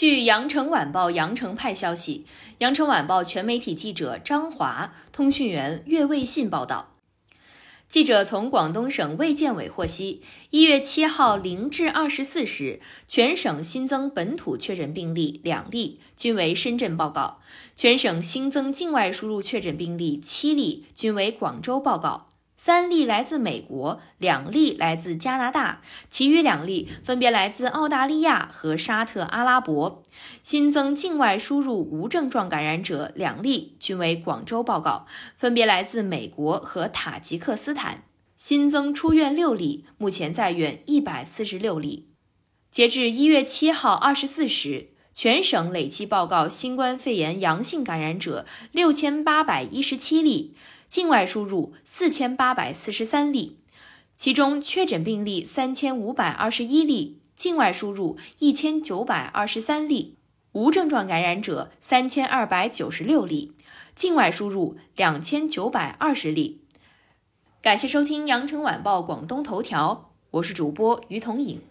据羊城晚报羊城派消息，羊城晚报全媒体记者张华、通讯员岳卫信报道。记者从广东省卫健委获悉，一月七号零至二十四时，全省新增本土确诊病例两例，均为深圳报告；全省新增境外输入确诊病例七例，均为广州报告。三例来自美国，两例来自加拿大，其余两例分别来自澳大利亚和沙特阿拉伯。新增境外输入无症状感染者两例，均为广州报告，分别来自美国和塔吉克斯坦。新增出院六例，目前在院一百四十六例。截至一月七号二十四时，全省累计报告新冠肺炎阳性感染者六千八百一十七例。境外输入四千八百四十三例，其中确诊病例三千五百二十一例，境外输入一千九百二十三例，无症状感染者三千二百九十六例，境外输入两千九百二十例。感谢收听羊城晚报广东头条，我是主播于彤颖。